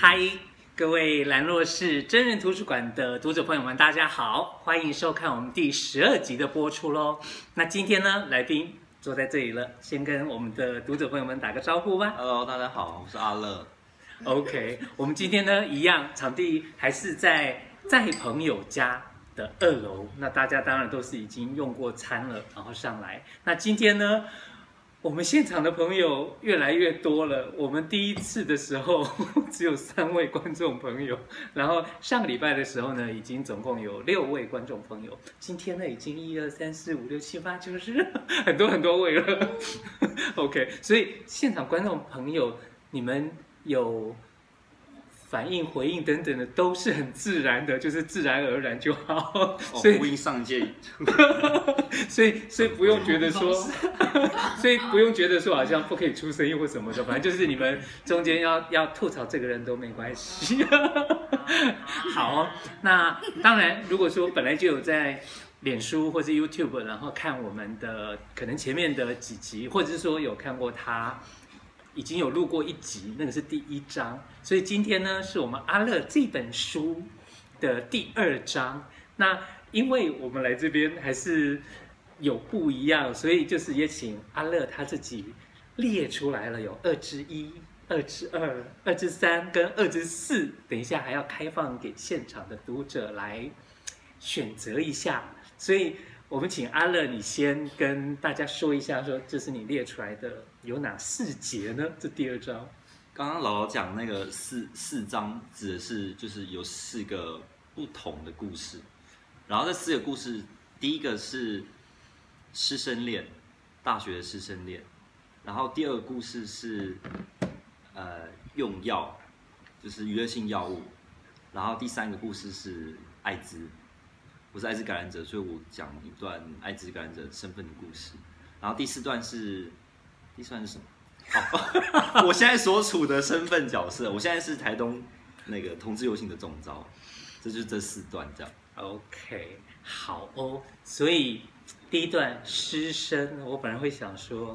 嗨，各位兰若市真人图书馆的读者朋友们，大家好，欢迎收看我们第十二集的播出喽。那今天呢，来宾坐在这里了，先跟我们的读者朋友们打个招呼吧。Hello，大家好，我是阿乐。OK，我们今天呢，一样场地还是在在朋友家的二楼。那大家当然都是已经用过餐了，然后上来。那今天呢，我们现场的朋友越来越多了。我们第一次的时候 只有三位观众朋友，然后上个礼拜的时候呢，已经总共有六位观众朋友。今天呢，已经一二三四五六七八九十，很多很多位了。OK，所以现场观众朋友，你们有。反应、回应等等的都是很自然的，就是自然而然就好。所以、哦、呼应上界，所以所以不用觉得说，所以不用觉得说好像不可以出声音或什么的，反正就是你们中间要要吐槽这个人都没关系。好、哦，那当然，如果说本来就有在脸书或是 YouTube，然后看我们的可能前面的几集，或者是说有看过他。已经有录过一集，那个是第一章，所以今天呢是我们阿乐这本书的第二章。那因为我们来这边还是有不一样，所以就是也请阿乐他自己列出来了，有二之一、二之二、二之三跟二之四。等一下还要开放给现场的读者来选择一下，所以。我们请阿乐，你先跟大家说一下，说这是你列出来的有哪四节呢？这第二章，刚刚姥姥讲那个四四章指的是就是有四个不同的故事，然后这四个故事，第一个是师生恋，大学的师生恋，然后第二个故事是呃用药，就是娱乐性药物，然后第三个故事是艾滋。我是艾滋感染者，所以我讲一段艾滋感染者身份的故事。然后第四段是，第四段是什么？好，我现在所处的身份角色，我现在是台东那个同志游行的总招，这就是这四段这样。OK，好哦。所以第一段师生，我本来会想说，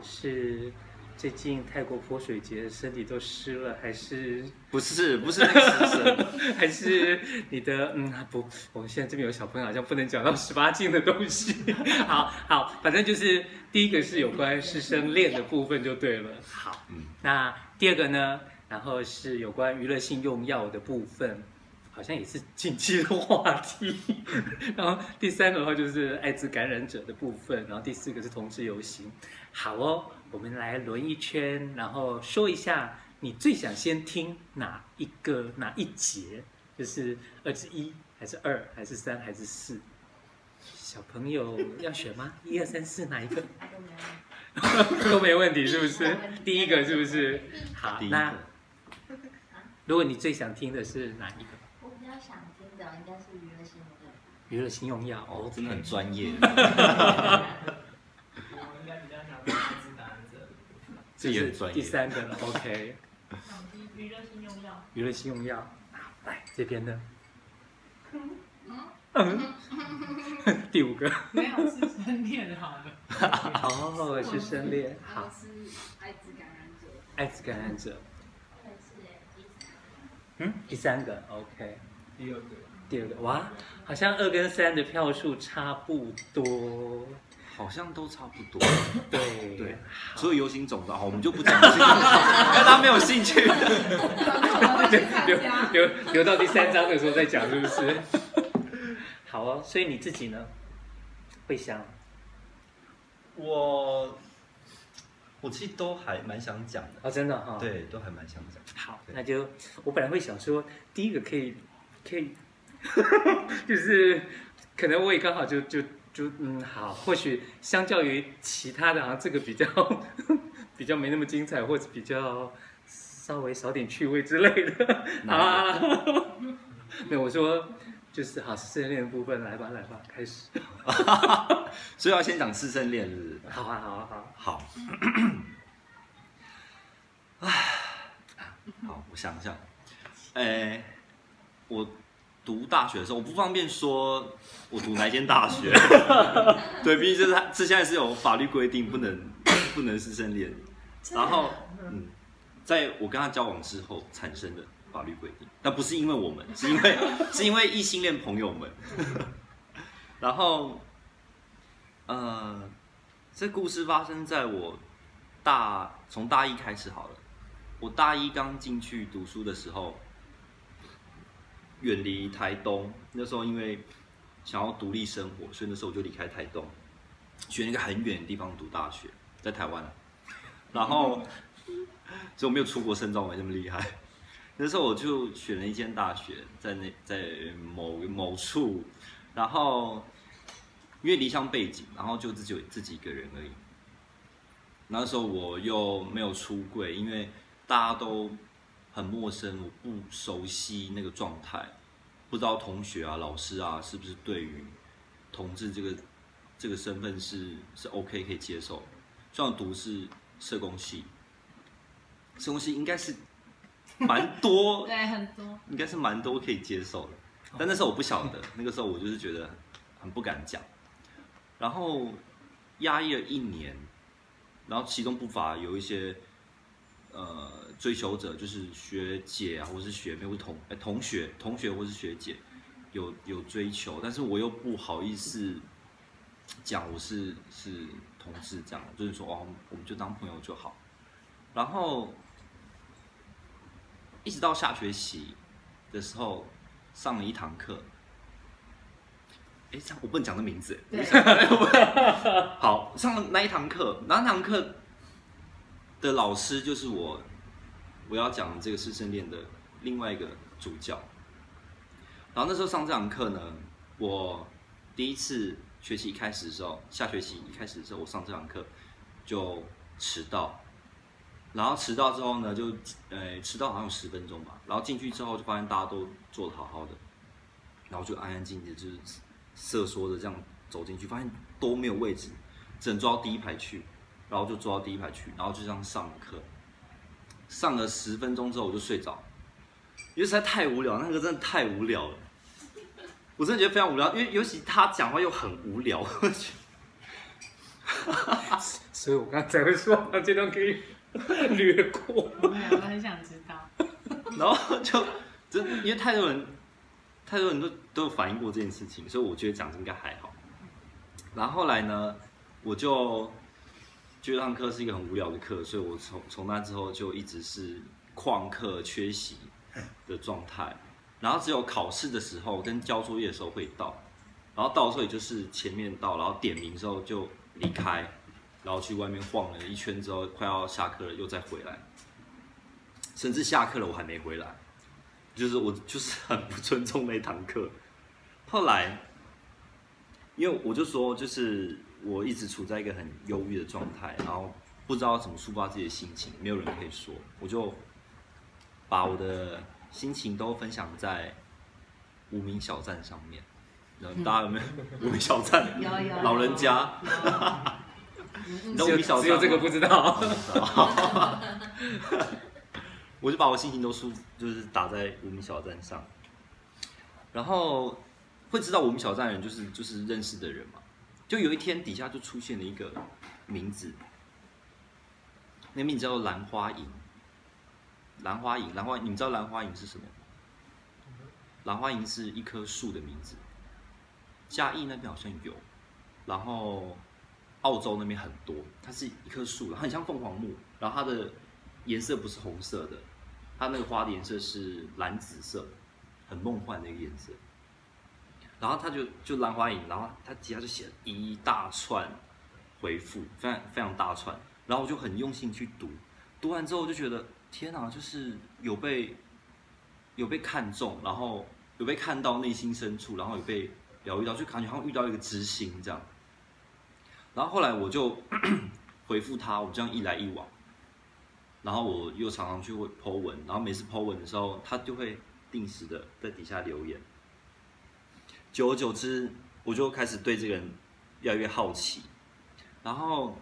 是。最近泰国泼水节，身体都湿了，还是不是？不是那个 还是你的嗯不？我们现在这边有小朋友，好像不能讲到 十八禁的东西。好好，反正就是第一个是有关师生恋的部分就对了。好，嗯，那第二个呢？然后是有关娱乐性用药的部分，好像也是禁忌的话题。然后第三个的话就是艾滋感染者的部分，然后第四个是同志游行。好哦。我们来轮一圈，然后说一下你最想先听哪一个哪一节，就是二之一还是二还是三还是四？小朋友要选吗？一二三四哪一个？都没问题，是不是？第一个是不是？好，那如果你最想听的是哪一个？我比较想听的应该是娱乐性用药。娱乐性用药哦，真的很专业。这也很专业。第三个了，OK。娱乐性用药。娱乐性用药，来这边呢？第五个。没有是生恋好了。哦，是生恋。好。是艾滋感染者。艾滋感染者。嗯，第三个，OK。第二个。第二个，哇，好像二跟三的票数差不多。好像都差不多，对对，所以游行总的，我们就不讲了，因为他没有兴趣，留留留到第三章的时候再讲，是不是？好哦，所以你自己呢？会想？我我其实都还蛮想讲的哦，真的哈、哦，对，都还蛮想讲。好，那就我本来会想说，第一个可以可以，就是可能我也刚好就就。就嗯好，或许相较于其他的，好像这个比较 比较没那么精彩，或者比较稍微少点趣味之类的 啊。没有，我说就是好师生恋的部分，来吧来吧，开始。所以要先讲师生恋是不是？好啊好啊好。好。唉，好，我想一下，哎，我。读大学的时候，我不方便说我读哪间大学，对，毕竟这是这现在是有法律规定不能 不能师生恋，然后嗯，在我跟他交往之后产生的法律规定，但不是因为我们，是因为 是因为异性恋朋友们。然后，呃，这故事发生在我大从大一开始好了。我大一刚进去读书的时候，远离台东，那时候因为想要独立生活，所以那时候我就离开台东，选一个很远的地方读大学，在台湾。然后，所以我没有出国深造，没那么厉害。那时候我就选了一间大学，在那在某某处，然后因为离乡背景，然后就自己有自己一个人而已。那时候我又没有出柜，因为大家都很陌生，我不熟悉那个状态，不知道同学啊、老师啊是不是对于同志这个这个身份是是 OK 可以接受。虽然读是。社工系，社工系应该是蛮多，对，很多，应该是蛮多可以接受的。但那时候我不晓得，那个时候我就是觉得很不敢讲，然后压抑了一年，然后其中不乏有一些呃追求者，就是学姐啊，或是学妹，或同哎同学、同学或是学姐有有追求，但是我又不好意思讲我是是。同事这样，就是说哦，我们就当朋友就好。然后一直到下学期的时候，上了一堂课。哎，这样我不能讲的名字。好，上了那一堂课，那堂课的老师就是我，我要讲这个师生恋的另外一个主教。然后那时候上这堂课呢，我第一次。学期一开始的时候，下学期一开始的时候，我上这堂课就迟到，然后迟到之后呢，就呃迟到好像有十分钟吧，然后进去之后就发现大家都坐的好好的，然后就安安静静就是瑟缩的这样走进去，发现都没有位置，只能坐到第一排去，然后就坐到第一排去，然后就这样上了课，上了十分钟之后我就睡着，因为实在太无聊，那个真的太无聊了。我真的觉得非常无聊，因为尤其他讲话又很无聊，我觉得，所以我刚才会说，这段可以略过。我很想知道。然后就真因为太多人，太多人都都有反映过这件事情，所以我觉得讲应该还好。然后后来呢，我就觉得这堂课是一个很无聊的课，所以我从从那之后就一直是旷课缺席的状态。然后只有考试的时候跟交作业的时候会到，然后到的时候也就是前面到，然后点名之后就离开，然后去外面晃了一圈之后快要下课了又再回来，甚至下课了我还没回来，就是我就是很不尊重那堂课。后来，因为我就说就是我一直处在一个很忧郁的状态，然后不知道怎么抒发自己的心情，没有人可以说，我就把我的。心情都分享在无名小站上面，然后大家有没有无名小站？有 有。老人家，你知道无名小站？只有这个不知道。我就把我心情都输，就是打在无名小站上。然后会知道无名小站的人，就是就是认识的人嘛。就有一天底下就出现了一个名字，那名字叫做兰花楹。兰花楹，兰花，你们知道兰花楹是什么？兰花楹是一棵树的名字，嘉义那边好像有，然后澳洲那边很多，它是一棵树，很像凤凰木，然后它的颜色不是红色的，它那个花的颜色是蓝紫色，很梦幻的一个颜色。然后他就就兰花楹，然后他底下就写了一大串回复，非常非常大串，然后我就很用心去读，读完之后就觉得。天哪，就是有被有被看中，然后有被看到内心深处，然后有被疗愈到，就感觉好像遇到一个知心这样。然后后来我就 回复他，我这样一来一往，然后我又常常去会 po 文，然后每次 po 文的时候，他就会定时的在底下留言。久而久之，我就开始对这个人越来越好奇，然后。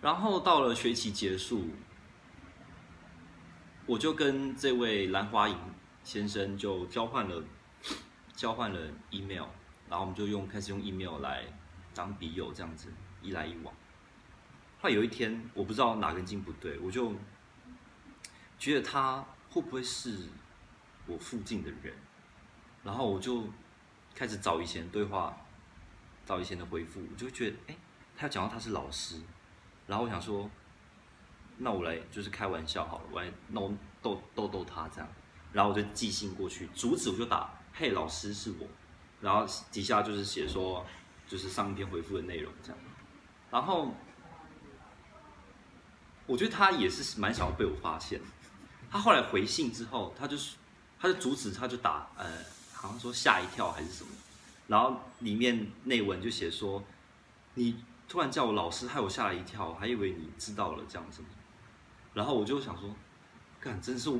然后到了学期结束，我就跟这位兰花楹先生就交换了交换了 email，然后我们就用开始用 email 来当笔友这样子一来一往。后来有一天，我不知道哪根筋不对，我就觉得他会不会是我附近的人，然后我就开始找以前对话，找以前的回复，我就觉得，哎，他要讲到他是老师，然后我想说，那我来就是开玩笑好了，我来弄逗逗逗他这样，然后我就寄信过去，主旨我就打，嘿，老师是我，然后底下就是写说，就是上一篇回复的内容这样，然后。我觉得他也是蛮想要被我发现。他后来回信之后，他就是，他就阻止，他就打，呃，好像说吓一跳还是什么。然后里面内文就写说，你突然叫我老师，害我吓了一跳，还以为你知道了这样子。然后我就想说，干，真是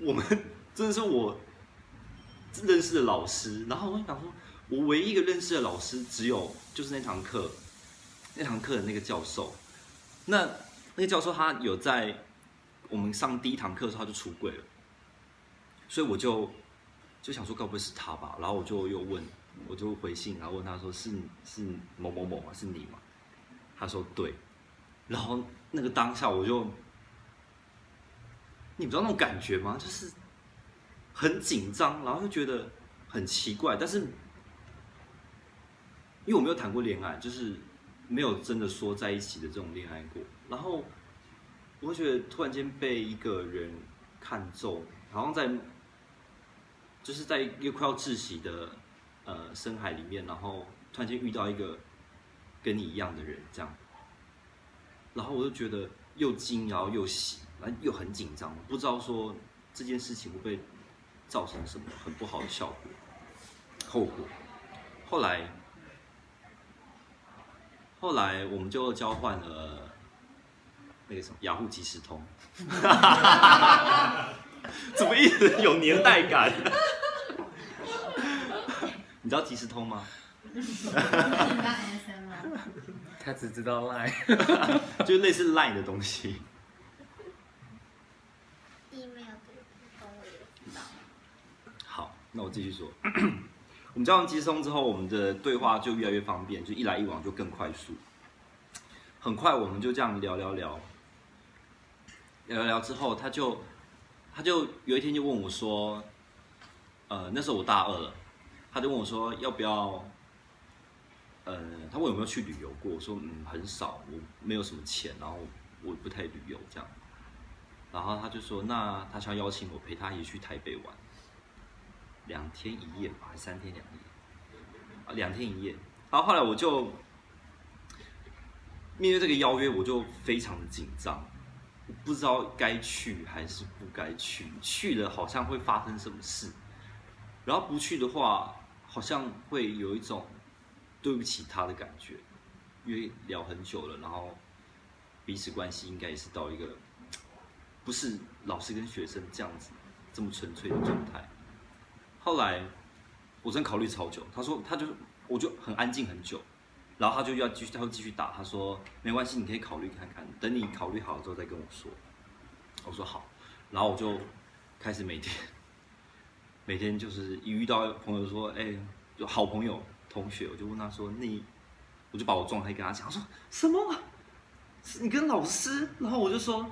我们，真的是我认识的老师。然后我就想说，我唯一一个认识的老师只有就是那堂课，那堂课的那个教授。那。那个教授他有在我们上第一堂课的时候他就出柜了，所以我就就想说该不会是他吧？然后我就又问，我就回信，然后问他说是是某某某吗？是你吗？他说对。然后那个当下我就，你不知道那种感觉吗？就是很紧张，然后又觉得很奇怪，但是因为我没有谈过恋爱，就是没有真的说在一起的这种恋爱过。然后我觉得突然间被一个人看中，好像在就是在一个快要窒息的呃深海里面，然后突然间遇到一个跟你一样的人，这样，然后我就觉得又惊，然后又喜，然后又很紧张，不知道说这件事情会不会造成什么很不好的效果、后果。后来后来我们就交换了。那个什么雅虎即时通，怎么一直有年代感？你知道即时通吗？他只知道 Line，就类似 Line 的东西。好，那我继续说。我们交完即时通之后，我们的对话就越来越方便，就一来一往就更快速。很快，我们就这样聊聊聊。聊聊之后，他就他就有一天就问我说：“呃，那时候我大二了，他就问我说要不要？呃，他问有没有去旅游过？我说嗯，很少，我没有什么钱，然后我不太旅游这样。然后他就说，那他想邀请我陪他一起去台北玩，两天一夜吧，还三天两夜？啊，两天一夜。然后后来我就面对这个邀约，我就非常的紧张。”不知道该去还是不该去，去了好像会发生什么事，然后不去的话，好像会有一种对不起他的感觉，因为聊很久了，然后彼此关系应该也是到一个不是老师跟学生这样子这么纯粹的状态。后来我真考虑超久，他说他就我就很安静很久。然后他就要继续，他会继续打。他说：“没关系，你可以考虑看看，等你考虑好了之后再跟我说。”我说：“好。”然后我就开始每天，每天就是一遇到朋友说：“哎，有好朋友、同学，我就问他说：‘你……’我就把我状态跟他讲。他说什么？你跟老师？然后我就说：‘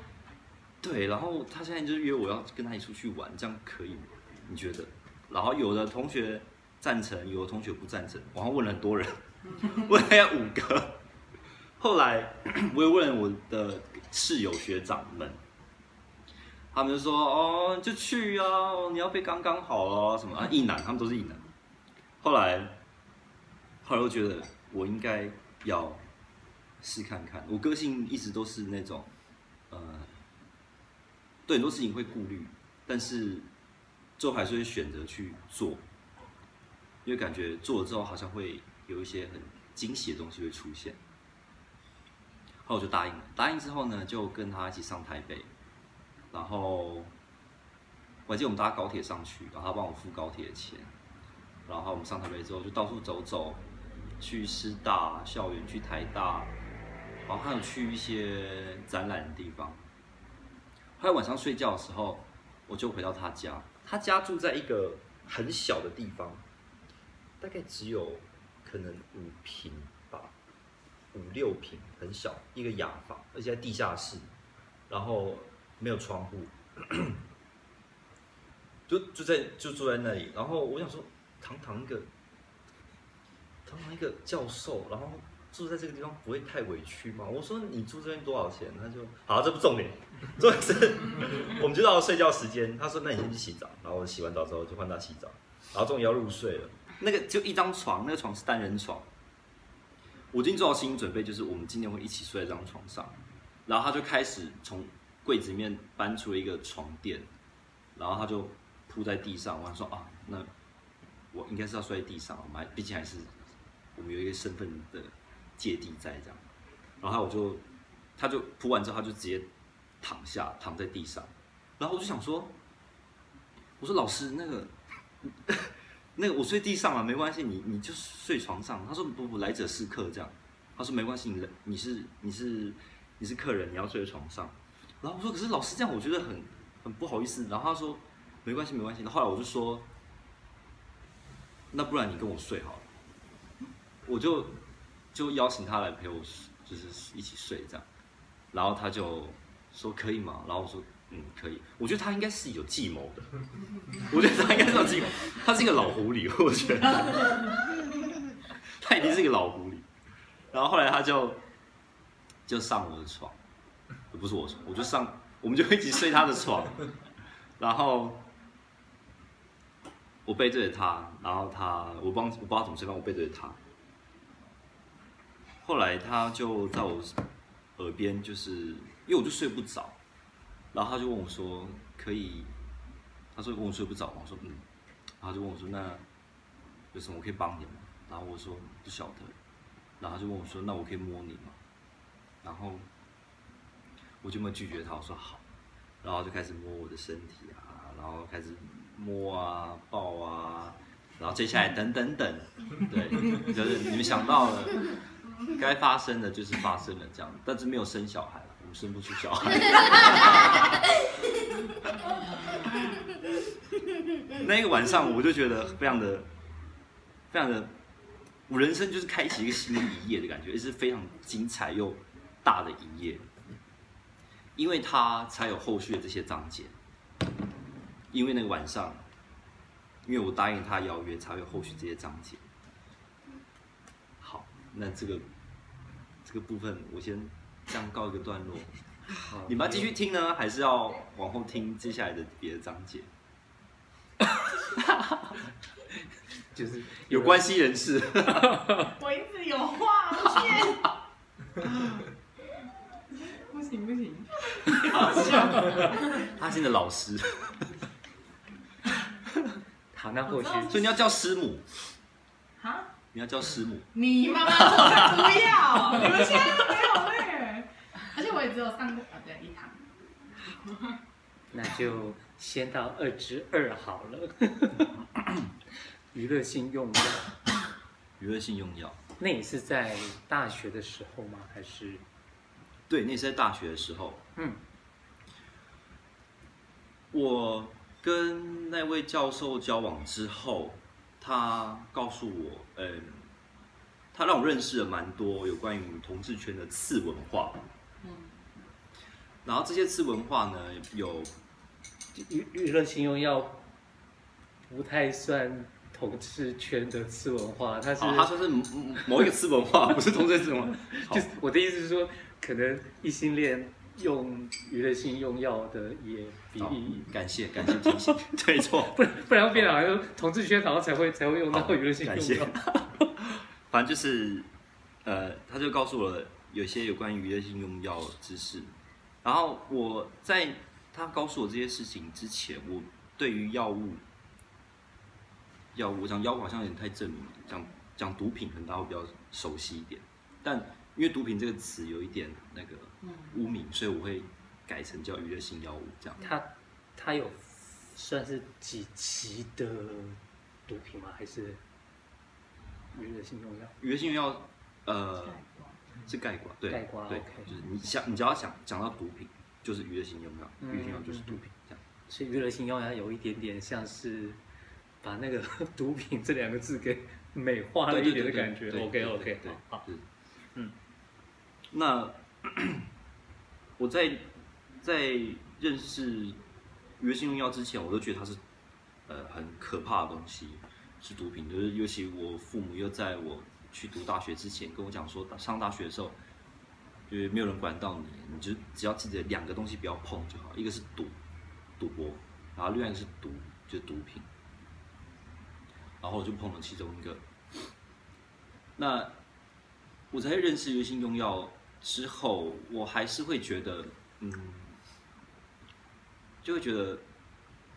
对。’然后他现在就约我要跟他一起出去玩，这样可以吗？你觉得？然后有的同学赞成，有的同学不赞成。我还问了很多人。问了要五个，后来 我也问了我的室友学长们，他们就说：“哦，就去啊，你要被刚刚好哦，什么啊，异男，他们都是异男。”后来，后来我觉得我应该要试看看。我个性一直都是那种，呃，对很多事情会顾虑，但是最后还是会选择去做，因为感觉做了之后好像会。有一些很惊喜的东西会出现，后我就答应了。答应之后呢，就跟他一起上台北，然后我记得我们搭高铁上去，然后他帮我付高铁的钱，然后我们上台北之后就到处走走，去师大校园，去台大，然后还有去一些展览的地方。后来晚上睡觉的时候，我就回到他家，他家住在一个很小的地方，大概只有。可能五平吧，五六平，很小，一个雅房，而且在地下室，然后没有窗户，就就在就住在那里。然后我想说，堂堂一个，堂堂一个教授，然后住在这个地方不会太委屈吗？我说你住这边多少钱？他就好，这不重点，重点是我们就到了睡觉时间。他说那你先去洗澡，然后洗完澡之后就换他洗澡，然后终于要入睡了。那个就一张床，那个床是单人床。我已经做好心理准备，就是我们今天会一起睡在这张床上。然后他就开始从柜子里面搬出了一个床垫，然后他就铺在地上。我还说啊，那我应该是要睡在地上，我们还毕竟还是我们有一个身份的芥蒂在这样。然后我就，他就铺完之后，他就直接躺下，躺在地上。然后我就想说，我说老师那个。那个我睡地上啊，没关系，你你就睡床上。他说不不，来者是客这样。他说没关系，你你是你是你是客人，你要睡在床上。然后我说可是老师这样，我觉得很很不好意思。然后他说没关系没关系。后来我就说，那不然你跟我睡好了。我就就邀请他来陪我，就是一起睡这样。然后他就说可以吗？然后我说。嗯，可以。我觉得他应该是有计谋的。我觉得他应该是有计谋。他是一个老狐狸，我觉得。他已经是一个老狐狸。然后后来他就就上我的床，不是我床，我就上，我们就一起睡他的床。然后我背对着他，然后他我帮我不知道怎么睡，但我背对着他。后来他就在我耳边，就是因为我就睡不着。然后他就问我说：“可以？”他说：“问我睡不着吗？”我说：“嗯。”然后就问我说：“那有什么可以帮你吗？”然后我说：“不晓得。”然后他就问我说：“那我可以摸你吗？”然后我就没有拒绝他，我说：“好。”然后就开始摸我的身体啊，然后开始摸啊、抱啊，然后接下来等等等，对，就是你们想到了该发生的就是发生了这样，但是没有生小孩。生不出小孩，那个晚上我就觉得非常的、非常的，我人生就是开启一个新的一页的感觉，也是非常精彩又大的一页，因为他才有后续的这些章节，因为那个晚上，因为我答应他邀约，才会有后续这些章节。好，那这个这个部分我先。这样告一个段落，你们要继续听呢，还是要往后听接下来的别的章节？就是有关系人士。我一直有话不行 不行。阿信的老师。好，那或许，所以你要叫师母。哈？你要叫师母？你妈妈不要，你们现在都没有而且我也只有上过啊，对，一堂。那就先到二之二好了。娱乐性用药。娱乐性用药。那也是在大学的时候吗？还是？对，那是在大学的时候。嗯。我跟那位教授交往之后，他告诉我，嗯，他让我认识了蛮多有关于同志圈的次文化。然后这些次文化呢，有娱娱乐性用药，不太算同志圈的次文化，它是它说是某一个次文化，不是同志次文化。就是我的意思是说，可能异性恋用娱乐性用药的也比例。感谢感谢提醒，对错，不然不然会变得好像同志圈好像才会才会用到娱乐性用药。反正就是，呃，他就告诉我了有些有关于娱乐性用药知识。然后我在他告诉我这些事情之前，我对于药物，药物讲药物好像有点太正面，讲讲毒品可能大家会比较熟悉一点，但因为毒品这个词有一点那个污名，所以我会改成叫娱乐性药物这样。它它有算是几级的毒品吗？还是娱乐性用药？娱乐性用药，呃。是盖瓜，对，盖瓜，对，okay. 就是你想，你只要想讲到毒品，就是娱乐性用药，娱乐性用药就是毒品，这样。所以娱乐性用药有一点点像是把那个 毒品这两个字给美化了一点的感觉。OK，OK，对，好，嗯，那 我在在认识娱乐性用药之前，我都觉得它是呃很可怕的东西，是毒品。就是尤其我父母又在我去读大学之前跟我讲说，上大学的时候，就是没有人管到你，你就只要记得两个东西不要碰就好，一个是赌，赌博，然后另外一个是毒，就是毒品。然后我就碰了其中一个。那我在认识鱼跃性用药之后，我还是会觉得，嗯，就会觉得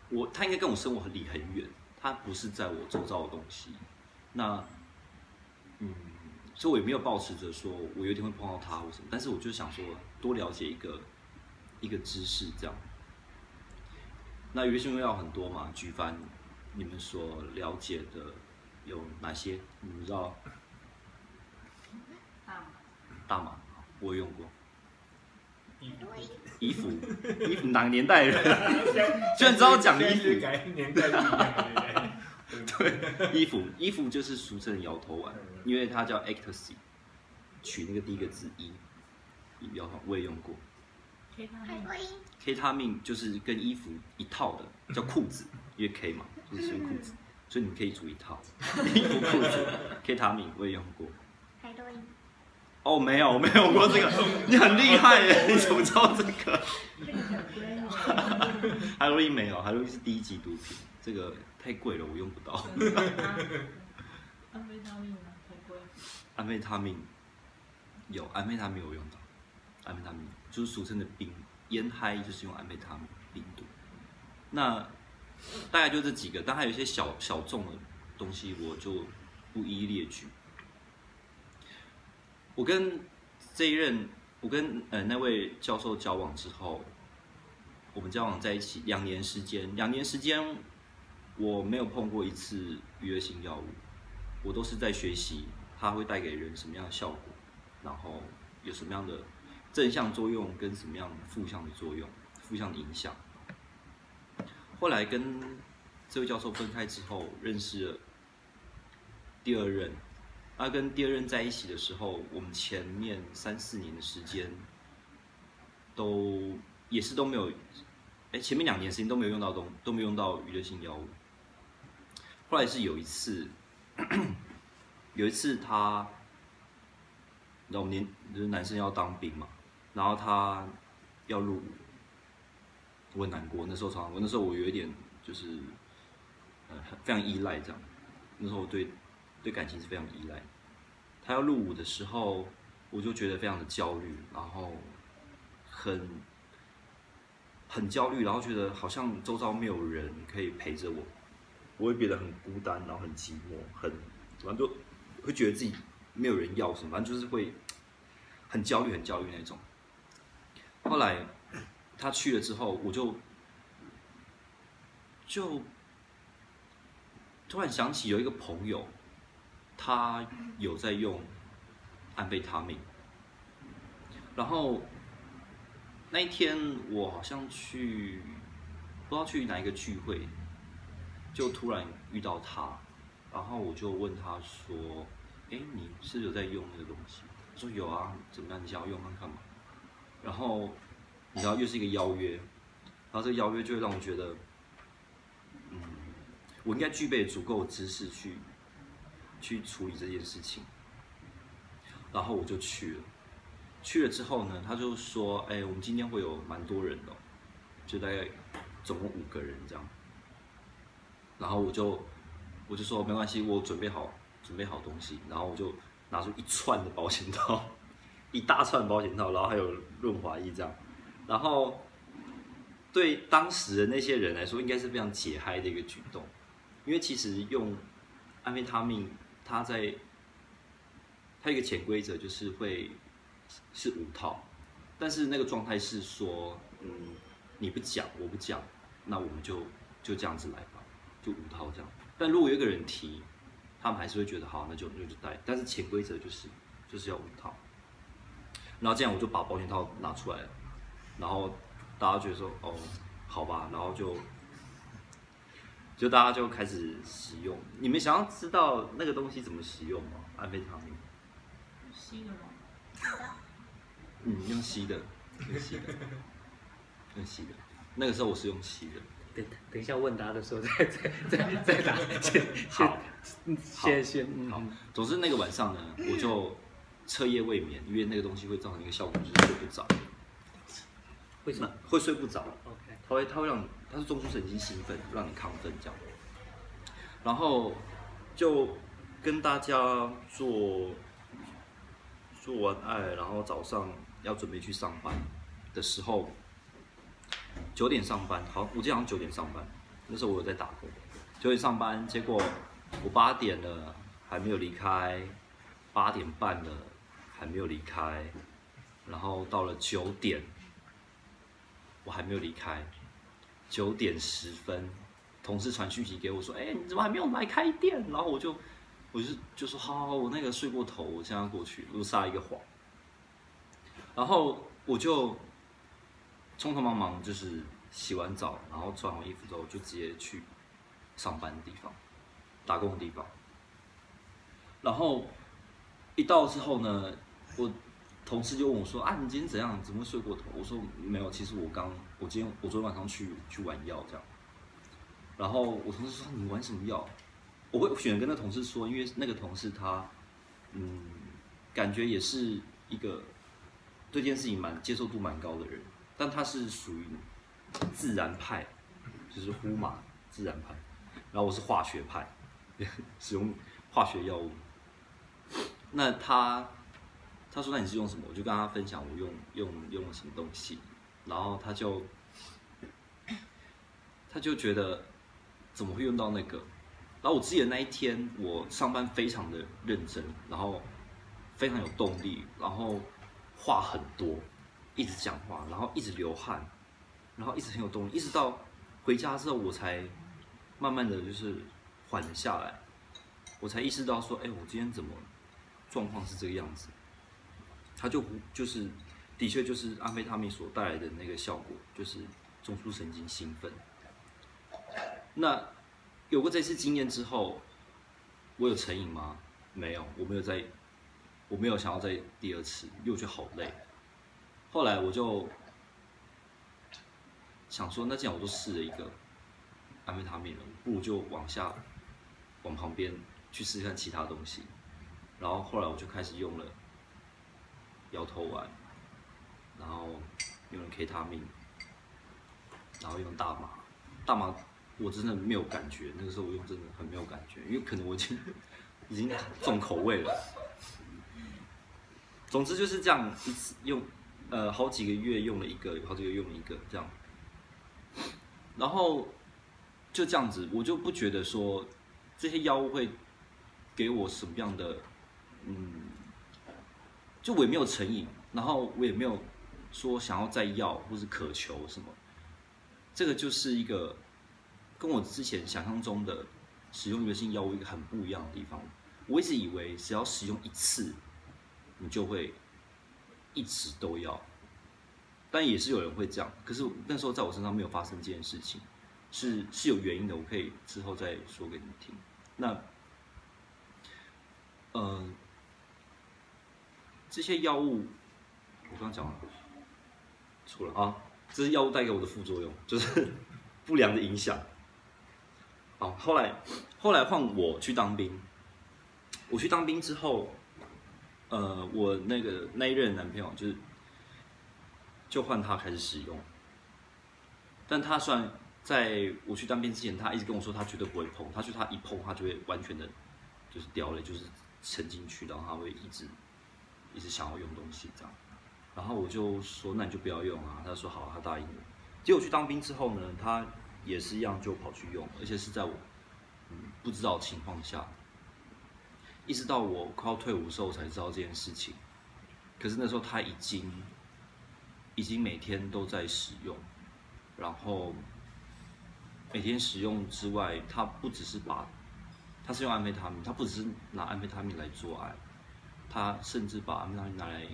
我他应该跟我生活离很远，他不是在我周遭的东西。那，嗯，所以我也没有抱持着说我有一天会碰到他或什么，但是我就想说多了解一个一个知识这样。那娱乐性用药很多嘛，举凡你们所了解的有哪些？你们知道？大麻，我用过。衣服，衣服哪个年代人？居然知道讲衣服。对，衣服，衣服就是俗称的摇头丸，因为它叫 ecstasy，取那个第一个字一摇头我也用过。K 他命就是跟衣服一套的，叫裤子，因为 K 嘛，就是穿裤子，所以你可以组一套衣服裤子。K 他命我也用过。哦，没有，没有过这个。你很厉害耶，你怎么知道这个？海洛因没有，海洛因是第一级毒品，这个太贵了，我用不到。安非他命呢？太贵。安非他命有，安非他命我用到。安非他命就是俗称的冰烟嗨，就是用安非他命冰毒。那大概就这几个，但还有一些小小众的东西，我就不一一列举。我跟这一任，我跟呃那位教授交往之后，我们交往在一起两年时间，两年时间我没有碰过一次娱乐性药物，我都是在学习它会带给人什么样的效果，然后有什么样的正向作用跟什么样负向的作用、负向的影响。后来跟这位教授分开之后，认识了第二任。他跟第二任在一起的时候，我们前面三四年的时间，都也是都没有，哎，前面两年时间都没有用到东，都没有用到娱乐性药物。后来是有一次，有一次他，你知道我们年就是男生要当兵嘛，然后他要入伍，我很难过。那时候常常，我那时候我有一点就是，呃，非常依赖这样。那时候我对。对感情是非常依赖。他要入伍的时候，我就觉得非常的焦虑，然后很很焦虑，然后觉得好像周遭没有人可以陪着我，我会变得很孤单，然后很寂寞，很反正就会觉得自己没有人要什么，反正就是会很焦虑，很焦虑那种。后来他去了之后，我就就突然想起有一个朋友。他有在用安非他命，然后那一天我好像去不知道去哪一个聚会，就突然遇到他，然后我就问他说：“哎，你是有在用那个东西？”他说：“有啊，怎么样？你想要用看看吗？”然后你知道又是一个邀约，然后这个邀约就会让我觉得，嗯，我应该具备足够的知识去。去处理这件事情，然后我就去了。去了之后呢，他就说：“哎，我们今天会有蛮多人的，就大概总共五个人这样。”然后我就我就说没关系，我准备好准备好东西，然后我就拿出一串的保险套，一大串保险套，然后还有润滑液这样。然后对当时的那些人来说，应该是非常解嗨的一个举动，因为其实用安非他命。他在，他一个潜规则就是会是五套，但是那个状态是说，嗯，你不讲，我不讲，那我们就就这样子来，就五套这样。但如果有一个人提，他们还是会觉得好，那就那就带。但是潜规则就是就是要五套。然后这样我就把保险套拿出来了，然后大家觉得说哦，好吧，然后就。就大家就开始使用，你们想要知道那个东西怎么使用吗？安非他命。吸的吗？嗯，用吸的，用吸的，用吸的。那个时候我是用吸的。等等一下问答的时候 再再再再打。先好，先先嗯。好，总之那个晚上呢，我就彻夜未眠，因为那个东西会造成一个效果，就是睡不着。为什么？会睡不着？OK。它会它会让你，它是中枢神经兴奋，让你亢奋这样。然后就跟大家做做完爱，然后早上要准备去上班的时候，九点上班，好，我记得好像九点上班，那时候我有在打工。九点上班，结果我八点了还没有离开，八点半了还没有离开，然后到了九点，我还没有离开，九点十分。同事传讯息给我说：“哎，你怎么还没有来开店？”然后我就，我就就说：“好，我那个睡过头，我现在要过去。”我撒一个谎。然后我就匆匆忙忙，就是洗完澡，然后穿好衣服之后，就直接去上班的地方，打工的地方。然后一到之后呢，我同事就问我说：“啊，你今天怎样？怎么会睡过头？”我说：“没有，其实我刚，我今天我昨天晚上去去玩药这样。”然后我同事说：“你玩什么药？”我会选跟那同事说，因为那个同事他，嗯，感觉也是一个对这件事情蛮接受度蛮高的人，但他是属于自然派，就是呼麻自然派，然后我是化学派，使用化学药物。那他他说：“那你是用什么？”我就跟他分享我用用用了什么东西，然后他就他就觉得。怎么会用到那个？然后我记得那一天，我上班非常的认真，然后非常有动力，然后话很多，一直讲话，然后一直流汗，然后一直很有动力，一直到回家之后，我才慢慢的就是缓了下来，我才意识到说，哎，我今天怎么状况是这个样子？他就就是的确就是安非他命所带来的那个效果，就是中枢神经兴奋。那有过这次经验之后，我有成瘾吗？没有，我没有再，我没有想要再第二次，又觉得好累。后来我就想说，那既然我都试了一个安非他命了，不如就往下往旁边去试试看其他东西。然后后来我就开始用了摇头丸，然后用了 K 他命，然后用大麻，大麻。我真的没有感觉，那个时候我用真的很没有感觉，因为可能我已经已经重口味了。总之就是这样，一次用呃好几个月用了一个，好几个月用了一个这样，然后就这样子，我就不觉得说这些药物会给我什么样的嗯，就我也没有成瘾，然后我也没有说想要再要或是渴求什么，这个就是一个。跟我之前想象中的使用原性药物一个很不一样的地方，我一直以为只要使用一次，你就会一直都要，但也是有人会这样。可是那时候在我身上没有发生这件事情，是是有原因的，我可以之后再说给你们听。那，嗯、呃，这些药物我刚讲了，错了啊，这是药物带给我的副作用，就是 不良的影响。好，后来，后来换我去当兵。我去当兵之后，呃，我那个那一任男朋友就是，就换他开始使用。但他算在我去当兵之前，他一直跟我说他绝对不会碰，他说他一碰他就会完全的，就是掉了，就是沉进去，然后他会一直一直想要用东西这样。然后我就说那你就不要用啊，他说好，他答应我。结果去当兵之后呢，他。也是一样，就跑去用，而且是在我嗯不知道情况下，一直到我快要退伍的时候才知道这件事情。可是那时候他已经已经每天都在使用，然后每天使用之外，他不只是把，他是用安非他命，他不只是拿安非他命来做爱，他甚至把安非他命拿来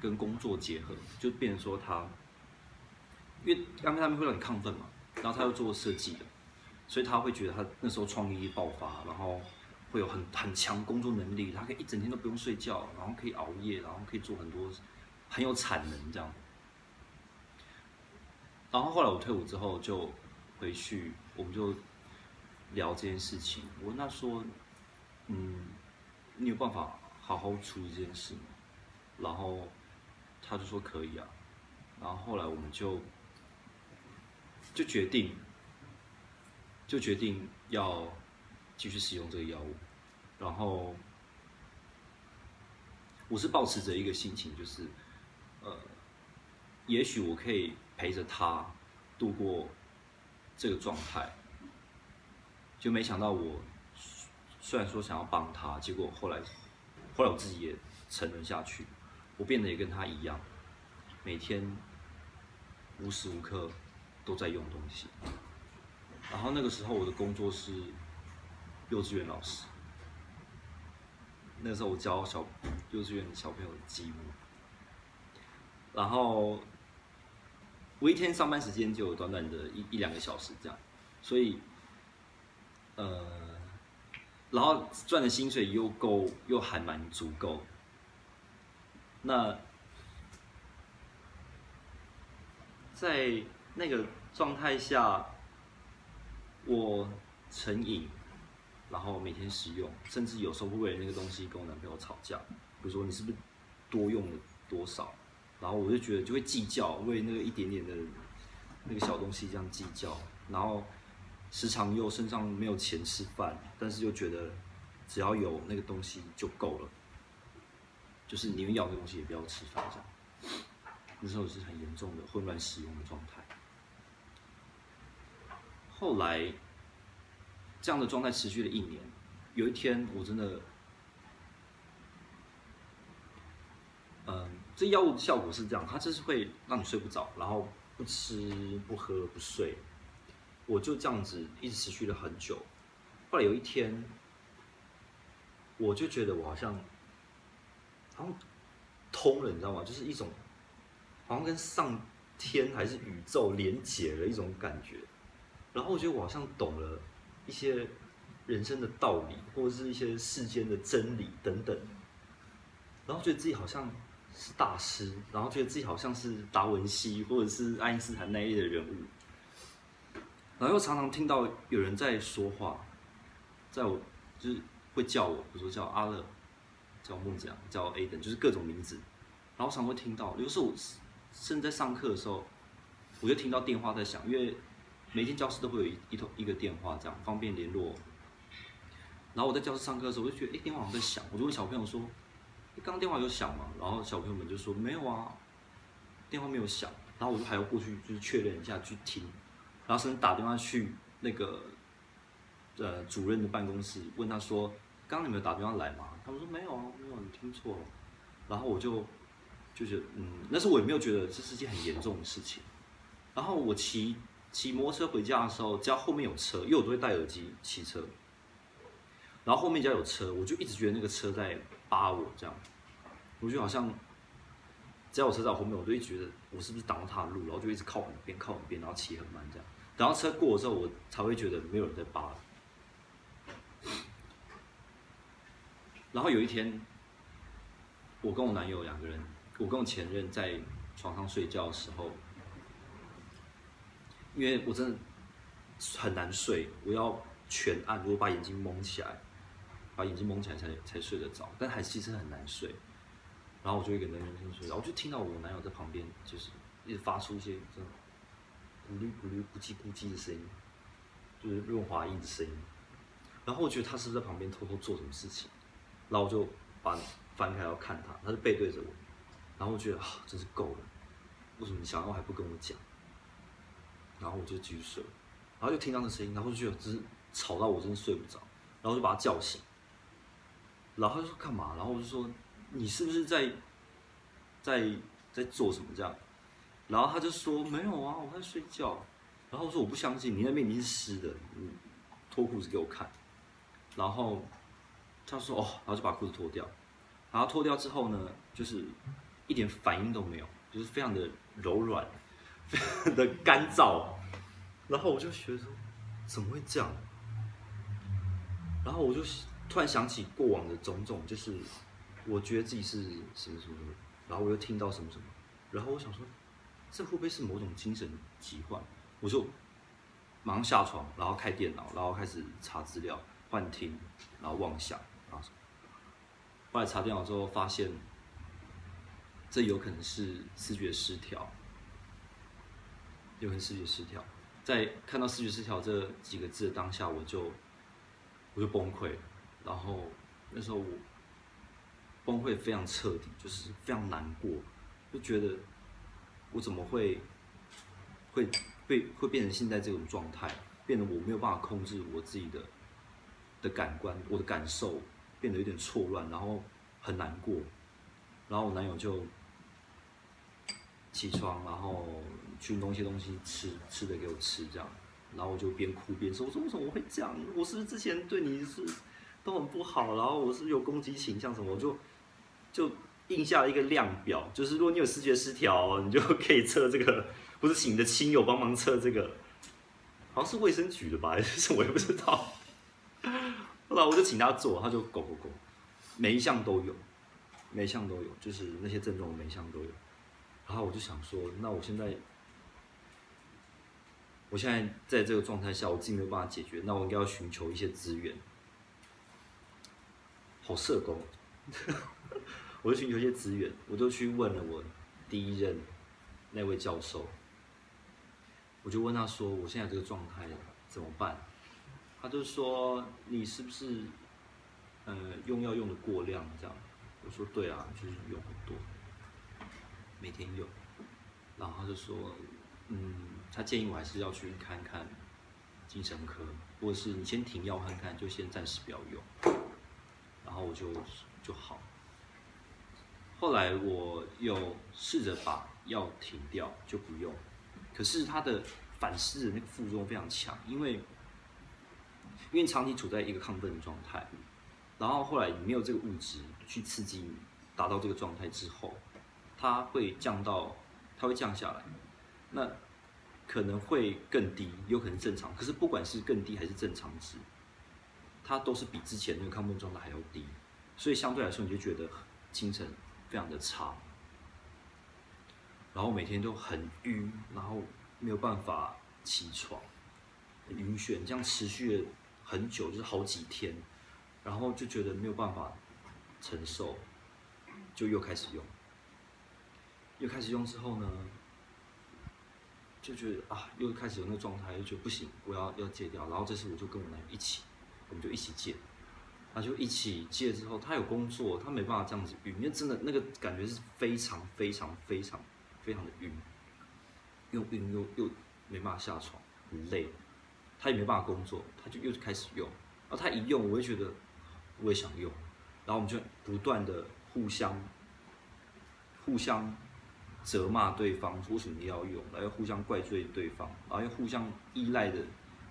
跟工作结合，就变成说他，因为安非他命会让你亢奋嘛。然后他又做设计的，所以他会觉得他那时候创意爆发，然后会有很很强工作能力，他可以一整天都不用睡觉，然后可以熬夜，然后可以做很多很有产能这样。然后后来我退伍之后就回去，我们就聊这件事情。我问他说：“嗯，你有办法好好处理这件事吗？”然后他就说：“可以啊。”然后后来我们就就决定，就决定要继续使用这个药物。然后我是抱持着一个心情，就是呃，也许我可以。陪着他度过这个状态，就没想到我虽然说想要帮他，结果后来后来我自己也沉沦下去，我变得也跟他一样，每天无时无刻都在用东西。然后那个时候我的工作是幼稚园老师，那时候我教小幼稚园小朋友的积木，然后。我一天上班时间就短短的一一两个小时这样，所以，呃，然后赚的薪水又够，又还蛮足够。那在那个状态下，我成瘾，然后每天使用，甚至有时候会为了那个东西跟我男朋友吵架，比如说你是不是多用了多少？然后我就觉得就会计较，为那个一点点的那个小东西这样计较，然后时常又身上没有钱吃饭，但是又觉得只要有那个东西就够了，就是宁愿要的东西也不要吃饭这样。那时候是很严重的混乱使用的状态。后来这样的状态持续了一年，有一天我真的，嗯。这药物的效果是这样，它就是会让你睡不着，然后不吃不喝不睡，我就这样子一直持续了很久。后来有一天，我就觉得我好像好像通了，你知道吗？就是一种好像跟上天还是宇宙连结了一种感觉。然后我觉得我好像懂了一些人生的道理，或者是一些世间的真理等等。然后觉得自己好像。是大师，然后觉得自己好像是达文西或者是爱因斯坦那一类的人物，然后又常常听到有人在说话，在我就是会叫我，比如说叫阿乐，叫木匠，叫 A 等，就是各种名字，然后常会听到。有时候我甚至在上课的时候，我就听到电话在响，因为每间教室都会有一一通一个电话，这样方便联络。然后我在教室上课的时候，我就觉得哎，电话好像在响，我就问小朋友说。刚刚电话有响吗？然后小朋友们就说没有啊，电话没有响。然后我就还要过去就是确认一下去听，然后甚至打电话去那个呃主任的办公室问他说，刚刚你们有打电话来吗？他们说没有啊，没有，你听错了。然后我就就是嗯，那时候我也没有觉得这是件很严重的事情。然后我骑骑摩托车回家的时候，只要后面有车，因为我都会戴耳机骑车。然后后面只要有车，我就一直觉得那个车在。扒我这样，我就好像只要我车在我后面，我就一直觉得我是不是挡到他的路，然后就一直靠很边靠很边，然后骑很慢这样。等到车过的时候，我才会觉得没有人在扒。然后有一天，我跟我男友两个人，我跟我前任在床上睡觉的时候，因为我真的很难睡，我要全暗，我把眼睛蒙起来。把眼睛蒙起来才才睡得着，但还其实很难睡。然后我就一个人在那边睡，然后我就听到我男友在旁边，就是一直发出一些这种咕噜咕噜、咕叽咕叽的声音，就是润滑液的声音。然后我觉得他是不是在旁边偷偷做什么事情？然后我就把翻开要看他，他就背对着我。然后我觉得啊，真是够了，为什么你想要还不跟我讲？然后我就继续睡，然后就听到那声音，然后就觉得只是吵到我，真的睡不着。然后就把他叫醒。然后他就说干嘛？然后我就说，你是不是在在在做什么这样？然后他就说没有啊，我在睡觉。然后我说我不相信，你那边已经是湿的，你脱裤子给我看。然后他说哦，然后就把裤子脱掉。然后脱掉之后呢，就是一点反应都没有，就是非常的柔软，的干燥。然后我就觉得说怎么会这样？然后我就。突然想起过往的种种，就是我觉得自己是什么什么什么然后我又听到什么什么，然后我想说，这会不会是某种精神疾患？我就马上下床，然后开电脑，然后开始查资料、幻听，然后妄想，然后后来查电脑之后发现，这有可能是视觉失调，有可能思觉失调。在看到思觉失调这几个字的当下，我就我就崩溃，然后那时候我崩溃非常彻底，就是非常难过，就觉得我怎么会会被会变成现在这种状态，变得我没有办法控制我自己的的感官，我的感受变得有点错乱，然后很难过，然后我男友就起床，然后。去弄一些东西吃，吃的给我吃，这样，然后我就边哭边说：“我说为什么我会这样？我是不是之前对你是都很不好？然后我是不是有攻击倾向什么？我就就印下了一个量表，就是如果你有视觉失调，你就可以测这个，不是请你的亲友帮忙测这个，好像是卫生局的吧，还是什么我也不知道。后来我就请他做，他就狗狗狗，每一项都有，每一项都有，就是那些症状每一项都有。然后我就想说，那我现在。我现在在这个状态下，我自己没有办法解决，那我应该要寻求一些资源。好社工，我就寻求一些资源，我就去问了我第一任那位教授，我就问他说：“我现在这个状态怎么办？”他就说：“你是不是呃用药用的过量？”这样，我说：“对啊，就是用很多，每天用。”然后他就说：“嗯。”他建议我还是要去看看精神科，或者是你先停药看看，就先暂时不要用。然后我就就好。后来我又试着把药停掉，就不用。可是它的反噬的那个副作用非常强，因为因为长期处在一个亢奋的状态，然后后来你没有这个物质去刺激你达到这个状态之后，它会降到，它会降下来。那可能会更低，有可能正常。可是不管是更低还是正常值，它都是比之前那个亢奋状态还要低，所以相对来说你就觉得精神非常的差，然后每天都很晕，然后没有办法起床，晕眩，这样持续了很久，就是好几天，然后就觉得没有办法承受，就又开始用，又开始用之后呢？就觉得啊，又开始有那个状态，就觉得不行，我要要戒掉。然后这次我就跟我男友一起，我们就一起戒。他就一起戒之后，他有工作，他没办法这样子晕，因为真的那个感觉是非常非常非常非常的晕，又晕又又没办法下床，很累。他也没办法工作，他就又开始用。然后他一用，我也觉得我也想用，然后我们就不断的互相互相。责骂对方，说什么要用？然后互相怪罪对方，然后又互相依赖的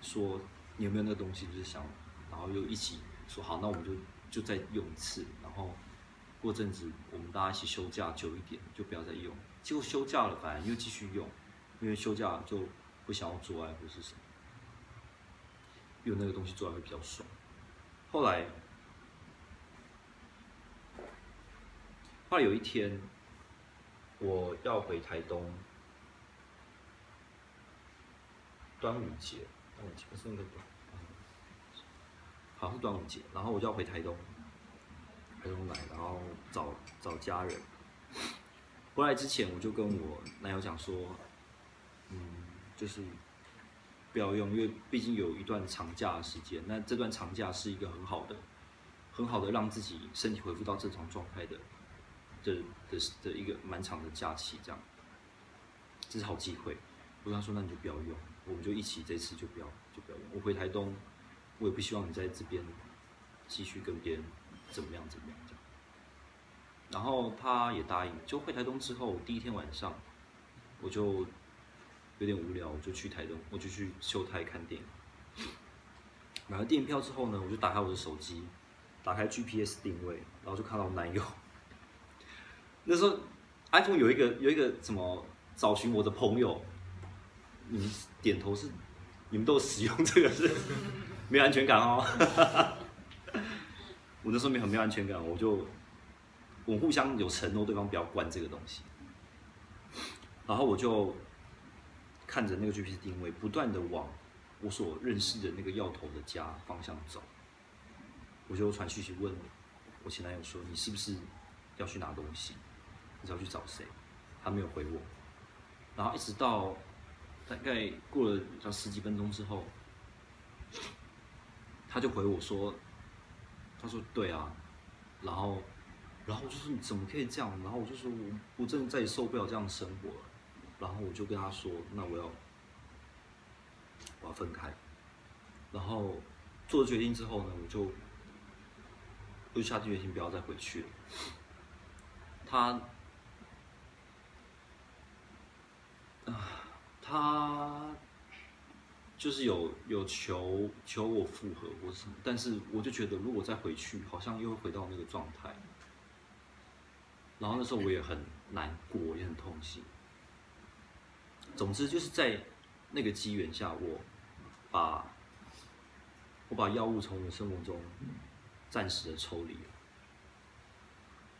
说你有没有那个东西，就是想，然后又一起说好，那我们就就再用一次，然后过阵子我们大家一起休假久一点，就不要再用。结果休假了，反而又继续用，因为休假就不想要做爱或是什么，用那个东西做爱会比较爽。后来，后来有一天。我要回台东，端午节，端午节不是那个端，好像是端午节，然后我就要回台东，台东来，然后找找家人。回来之前，我就跟我男友讲说，嗯，就是不要用，因为毕竟有一段长假的时间，那这段长假是一个很好的、很好的让自己身体恢复到正常状态的。的的的一个蛮长的假期，这样，这是好机会。我跟他说，那你就不要用，我们就一起这次就不要就不要用。我回台东，我也不希望你在这边继续跟别人怎么样怎么样这样。然后他也答应。就回台东之后，第一天晚上，我就有点无聊，我就去台东，我就去秀泰看电影。买了电影票之后呢，我就打开我的手机，打开 GPS 定位，然后就看到男友。那时候，iPhone 有一个有一个什么找寻我的朋友，你们点头是，你们都使用这个是，没有安全感哦。我那时候没很没有安全感，我就我互相有承诺，对方不要关这个东西。然后我就看着那个 GPS 定位，不断的往我所认识的那个药头的家方向走。我就传讯息问我前男友说：“你是不是要去拿东西？你是要去找谁？”他没有回我。然后一直到大概过了十几分钟之后，他就回我说：“他说对啊。”然后，然后我就说：“你怎么可以这样？”然后我就说：“我我真的再也受不了这样的生活了。”然后我就跟他说：“那我要我要分开。”然后做了决定之后呢，我就我就下定决心不要再回去了。他啊，啊他就是有有求求我复合或什么，但是我就觉得如果再回去，好像又会回到那个状态。然后那时候我也很难过，也很痛心。总之就是在那个机缘下，我把我把药物从我的生活中暂时的抽离了。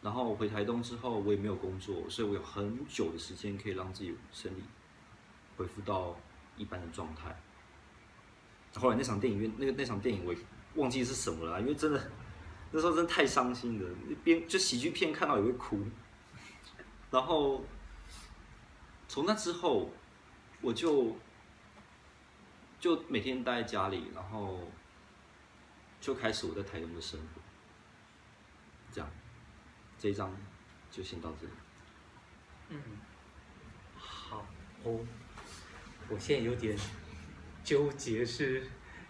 然后回台东之后，我也没有工作，所以我有很久的时间可以让自己生理恢复到一般的状态。后来那场电影院，那个那场电影我忘记是什么了，因为真的那时候真的太伤心了，边就喜剧片看到也会哭。然后从那之后。我就就每天待在家里，然后就开始我在台东的生活。这样，这一章就先到这里。嗯，好，我我现在有点纠结，是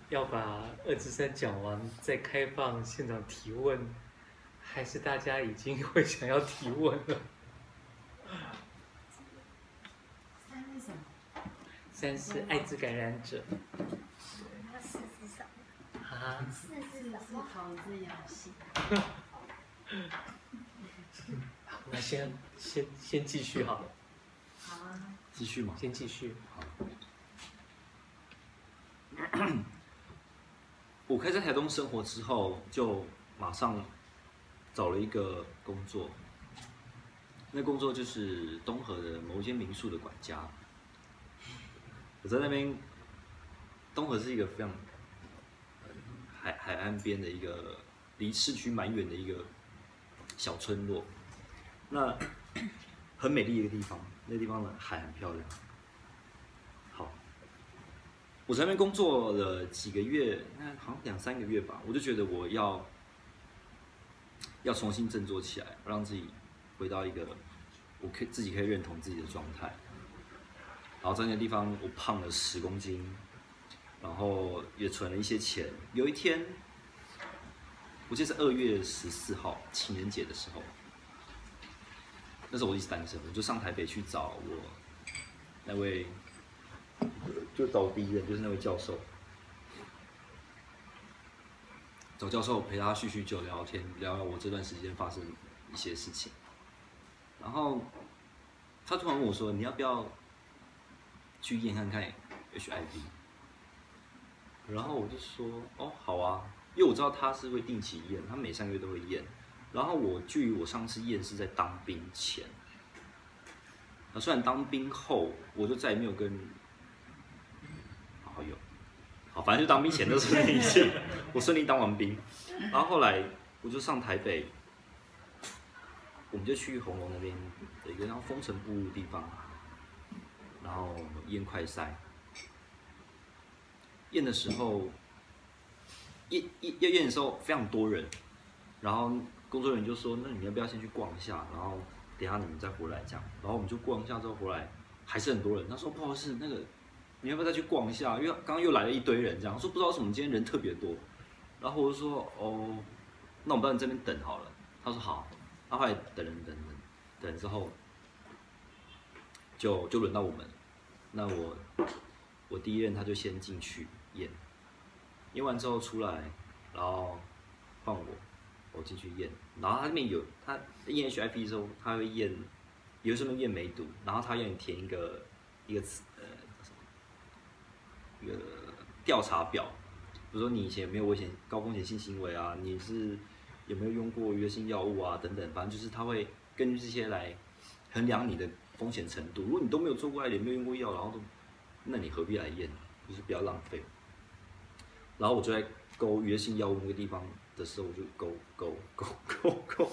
要把二至三讲完再开放现场提问，还是大家已经会想要提问了？三是艾滋感染者。那四是什么？啊？四是什么？投资游戏。那先先先继续好了。继续吗？先继续。好。我开始在台东生活之后，就马上找了一个工作。那工作就是东河的某一间民宿的管家。我在那边，东河是一个非常海海岸边的一个离市区蛮远的一个小村落，那很美丽的一个地方，那地方的海很漂亮。好，我在那边工作了几个月，那好像两三个月吧，我就觉得我要要重新振作起来，让自己回到一个我可以自己可以认同自己的状态。然后在那个地方，我胖了十公斤，然后也存了一些钱。有一天，我记得是二月十四号情人节的时候，那时候我一直单身，我就上台北去找我那位，就找我第一任，就是那位教授，找教授陪他叙叙旧，聊聊天，聊聊我这段时间发生一些事情。然后他突然问我说：“你要不要？”去验看看 HIV，然后我就说哦好啊，因为我知道他是会定期验，他每三个月都会验。然后我距离我上次验是在当兵前，那虽然当兵后我就再也没有跟好友，好反正就当兵前的时候一次，我顺利当完兵，然后后来我就上台北，我们就去红楼那边的一个叫风城部的地方。然后验快筛，验的时候，验验要验的时候非常多人，然后工作人员就说：“那你要不要先去逛一下？然后等下你们再回来这样。”然后我们就逛一下之后回来，还是很多人。他说：“不好意思，那个你要不要再去逛一下？因为刚刚又来了一堆人，这样说不知道为什么今天人特别多。”然后我就说：“哦，那我们在这边等好了。”他说：“好。”然后后来等人等人等之后，就就轮到我们。那我我第一任他就先进去验，验完之后出来，然后换我，我进去验，然后他那边有他验 HIV 的时候，他会验，有时候验梅毒，然后他让你填一个一个词呃叫什么，一个调查表，比如说你以前有没有危险高风险性行为啊，你是有没有用过约性药物啊等等，反正就是他会根据这些来衡量你的风险程度。如果你都没有做过爱，也没有用过药，然后都，那你何必来验？就是不要浪费。然后我就在勾约性药物那个地方的时候，我就勾勾勾勾勾，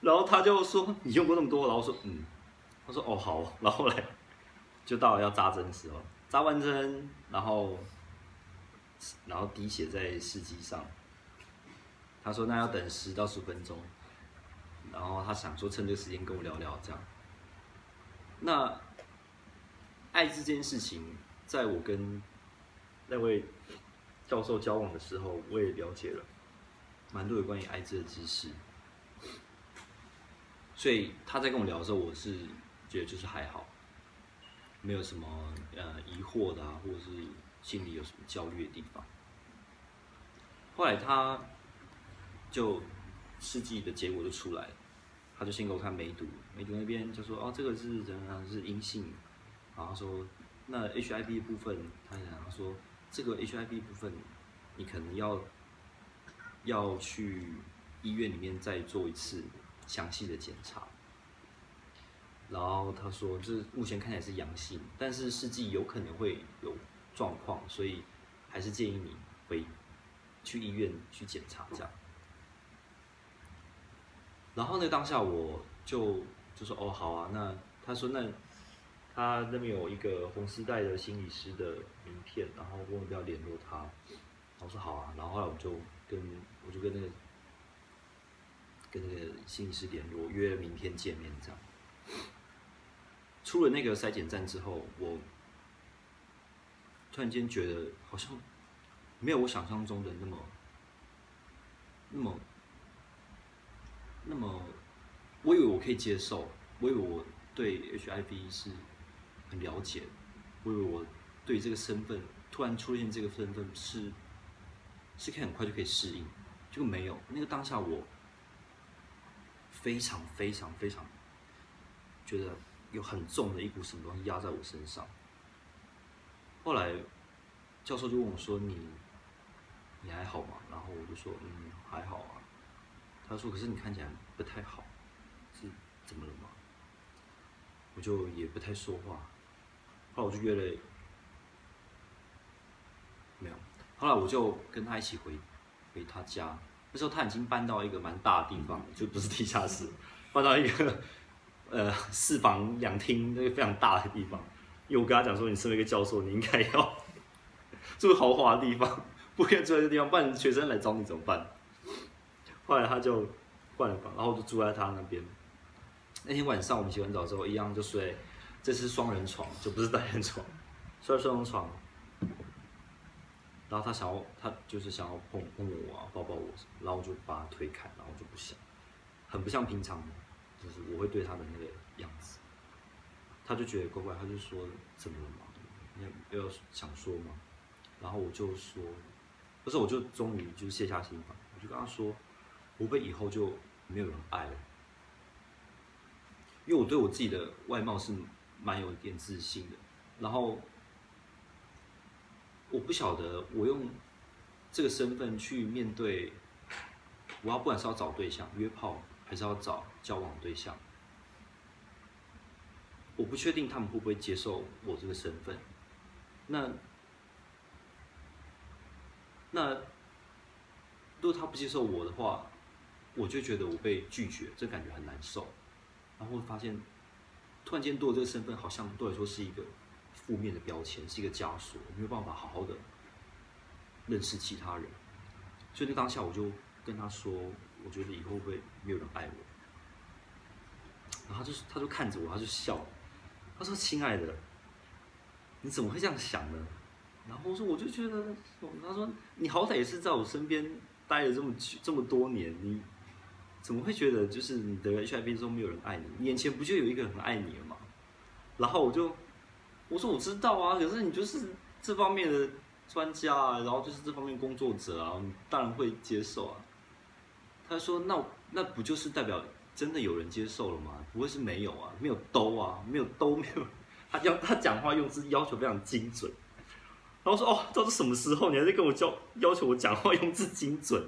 然后他就说你用过那么多，然后说嗯，他说哦好，然后后来就到了要扎针的时候，扎完针，然后然后滴血在试剂上。他说：“那要等十到十分钟，然后他想说趁这个时间跟我聊聊这样。那爱这件事情，在我跟那位教授交往的时候，我也了解了蛮多有关于艾滋的知识。所以他在跟我聊的时候，我是觉得就是还好，没有什么呃疑惑的啊，或者是心里有什么焦虑的地方。后来他。”就试剂的结果就出来了，他就先给我看梅毒，梅毒那边就说哦，这个是怎样是阴性，然后说那 HIV 部分，他想说这个 HIV 部分你可能要要去医院里面再做一次详细的检查，然后他说这目前看起来是阳性，但是试剂有可能会有状况，所以还是建议你回去医院去检查这样。然后那当下我就就说哦好啊，那他说那他那边有一个红丝带的心理师的名片，然后问我要联络他，我说好啊，然后后来我就跟我就跟那个跟那个心理师联络，约明天见面这样。出了那个筛检站之后，我突然间觉得好像没有我想象中的那么那么。那么，我以为我可以接受，我以为我对 HIV 是很了解，我以为我对这个身份突然出现这个身份是是可以很快就可以适应，就没有。那个当下我非常非常非常觉得有很重的一股什么东西压在我身上。后来教授就问我说：“你你还好吗？”然后我就说：“嗯，还好啊。”他说：“可是你看起来不太好，是怎么了吗？”我就也不太说话。后来我就约了，没有。后来我就跟他一起回回他家。那时候他已经搬到一个蛮大的地方，就不是地下室，搬到一个呃四房两厅那个非常大的地方。因为我跟他讲说：“你身为一个教授，你应该要 住豪华的地方，不可以住在这地方，不然学生来找你怎么办？”后来他就换了房，然后就住在他那边。那天晚上我们洗完澡之后，一样就睡，这是双人床，就不是单人床，睡双人床。然后他想要，他就是想要碰碰我啊，抱抱我，然后我就把他推开，然后就不想，很不像平常，就是我会对他的那个样子。他就觉得怪怪，他就说怎么了嘛？你要想说吗？然后我就说，不是，我就终于就卸下心防，我就跟他说。我会以后就没有人爱了，因为我对我自己的外貌是蛮有一点自信的。然后我不晓得我用这个身份去面对，我要不管是要找对象约炮，还是要找交往对象，我不确定他们会不会接受我这个身份。那那如果他不接受我的话，我就觉得我被拒绝，这感觉很难受，然后发现，突然间多了这个身份，好像对我来说是一个负面的标签，是一个枷锁，没有办法好好的认识其他人。所以在当下我就跟他说，我觉得以后会不会没有人爱我。然后他就他就看着我，他就笑，他说：“亲爱的，你怎么会这样想呢？”然后我说：“我就觉得，他说你好歹也是在我身边待了这么久这么多年，你。”怎么会觉得就是你得了 HIV 之后没有人爱你？你眼前不就有一个人很爱你了吗？然后我就我说我知道啊，可是你就是这方面的专家啊，然后就是这方面工作者啊，你当然会接受啊。他说那那不就是代表真的有人接受了吗？不会是没有啊，没有兜啊，没有兜，没有。他要他讲话用字要求非常精准。然后说哦，到底什么时候你还在跟我教要求我讲话用字精准？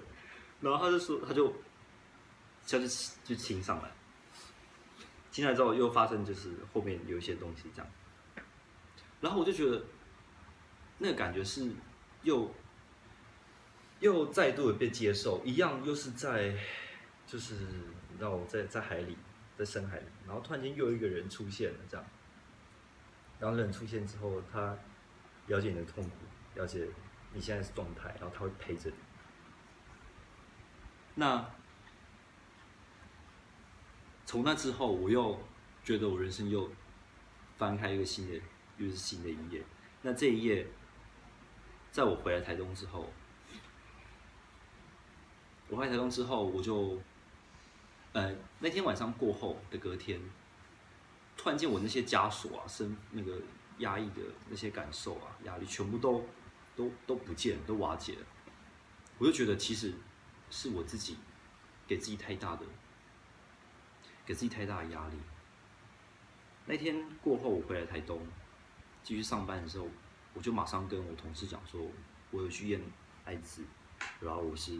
然后他就说他就。就就就亲上来，亲上来之后又发生就是后面有一些东西这样，然后我就觉得那个感觉是又又再度的被接受，一样又是在就是让我在在海里，在深海里，然后突然间又有一个人出现了这样，然后人出现之后，他了解你的痛苦，了解你现在的状态，然后他会陪着你。那从那之后，我又觉得我人生又翻开一个新的，又是新的一页。那这一页，在我回来台东之后，我回来台东之后，我就，呃，那天晚上过后的隔天，突然间我那些枷锁啊，生那个压抑的那些感受啊，压力全部都都都不见，都瓦解了。我就觉得其实。是我自己给自己太大的，给自己太大的压力。那天过后，我回来台东继续上班的时候，我就马上跟我同事讲说，我有去验艾滋，然后我是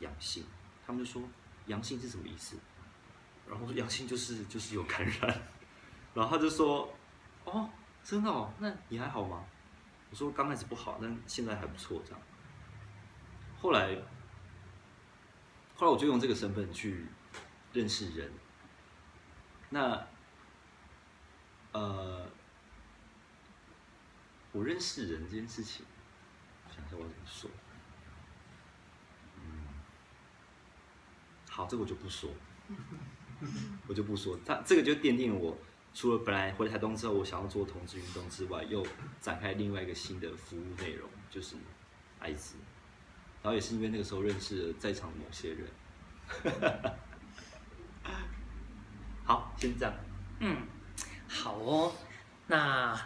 阳性。他们就说阳性是什么意思？然后说阳性就是就是有感染。然后他就说哦，真的哦，那你还好吗？我说刚开始不好，但现在还不错这样。后来。后来我就用这个身份去认识人。那，呃，我认识人这件事情，想一下我怎么说。嗯，好，这个我就不说，我就不说。他这个就奠定了我，除了本来回台东之后，我想要做同志运动之外，又展开另外一个新的服务内容，就是艾滋。然后也是因为那个时候认识了在场某些人，好，先这样。嗯，好哦。那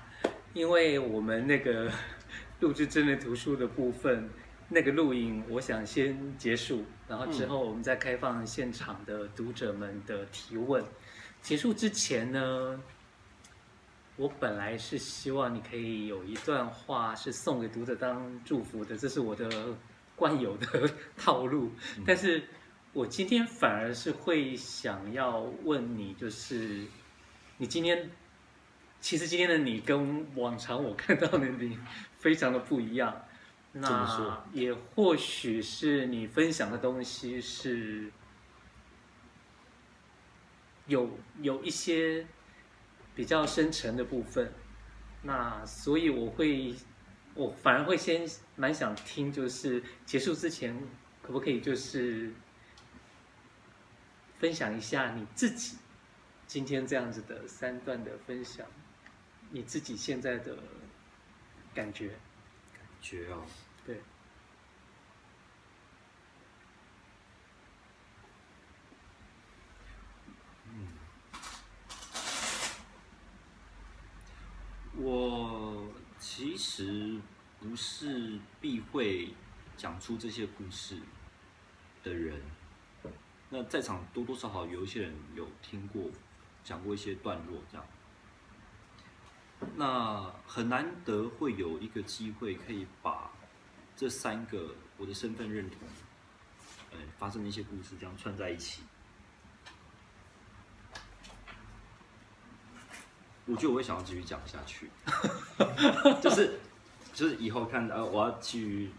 因为我们那个 录制真人图书的部分，那个录影，我想先结束，然后之后我们再开放现场的读者们的提问。结束之前呢，我本来是希望你可以有一段话是送给读者当祝福的，这是我的。惯有的 套路，但是我今天反而是会想要问你，就是你今天，其实今天的你跟往常我看到的你非常的不一样，那也或许是你分享的东西是有有一些比较深沉的部分，那所以我会。我反而会先蛮想听，就是结束之前，可不可以就是分享一下你自己今天这样子的三段的分享，你自己现在的感觉？感觉哦，对。嗯，我。其实不是避讳讲出这些故事的人，那在场多多少少有一些人有听过，讲过一些段落这样。那很难得会有一个机会可以把这三个我的身份认同，呃，发生的一些故事这样串在一起。我觉得我会想要继续讲下去，就是就是以后看呃，我要去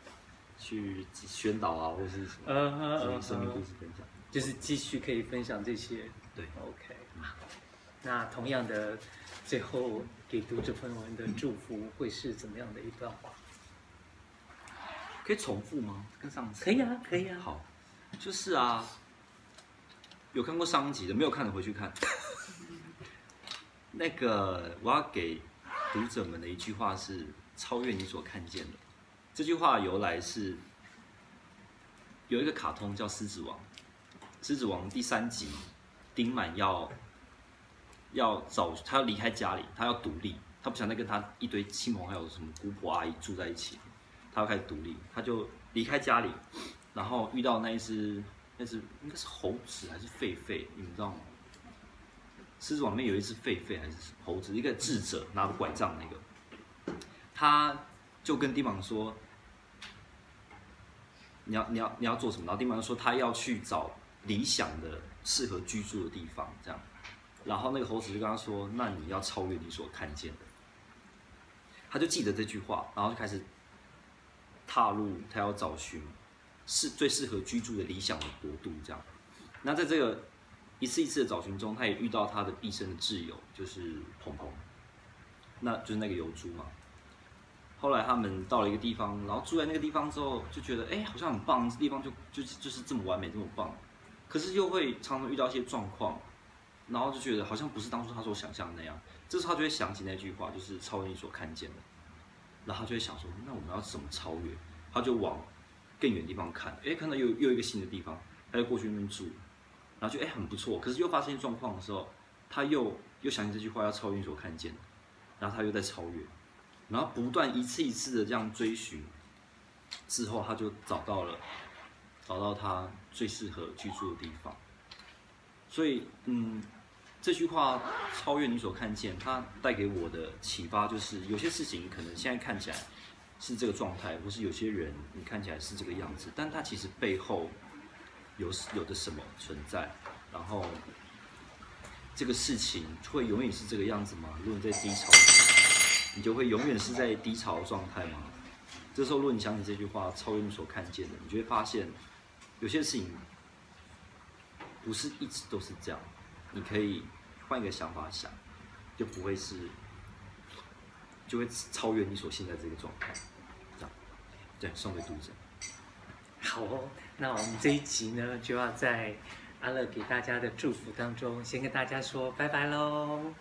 去宣导啊，或者是什么，呃，生命故事分享，就是继续可以分享这些。对，OK。那同样的，最后给读者朋友们的祝福会是怎么样的一段话？可以重复吗？跟上次？可以啊，可以啊。好，就是啊，有看过上集的，没有看的回去看。那个我要给读者们的一句话是：超越你所看见的。这句话由来是有一个卡通叫《狮子王》，《狮子王》第三集，丁满要要找他要离开家里，他要独立，他不想再跟他一堆亲朋好友什么姑婆阿姨住在一起，他要开始独立，他就离开家里，然后遇到那一只那只应该是猴子还是狒狒，你们知道吗？狮子王里面有一只狒狒还是猴子，一个智者拿着拐杖那个，他就跟丁满说：“你要你要你要做什么？”然后丁满说：“他要去找理想的适合居住的地方，这样。然后那个猴子就跟他说：“那你要超越你所看见的。”他就记得这句话，然后就开始踏入他要找寻是最适合居住的理想的国度，这样。那在这个一次一次的找寻中，他也遇到他的毕生的挚友，就是鹏鹏，那就是那个疣猪嘛。后来他们到了一个地方，然后住在那个地方之后，就觉得哎，好像很棒，这地方就就是就是这么完美，这么棒。可是又会常常遇到一些状况，然后就觉得好像不是当初他所想象的那样。这时候他就会想起那句话，就是超越你所看见的。然后他就会想说，那我们要怎么超越？他就往更远的地方看，哎，看到又又一个新的地方，他就过去那边住，然后就哎很不错。可是又发生状况的时候，他又又想起这句话，要超越你所看见的，然后他又在超越。然后不断一次一次的这样追寻，之后他就找到了，找到他最适合居住的地方。所以，嗯，这句话超越你所看见，它带给我的启发就是，有些事情可能现在看起来是这个状态，或是有些人你看起来是这个样子，但它其实背后有有的什么存在。然后，这个事情会永远是这个样子吗？如果你在低潮。你就会永远是在低潮状态吗？这时候，如果你想起这句话，超越你所看见的，你就会发现，有些事情不是一直都是这样。你可以换一个想法想，就不会是，就会超越你所现在这个状态。这样，对，送给读者。好哦，那我们这一集呢，就要在阿乐给大家的祝福当中，先跟大家说拜拜喽。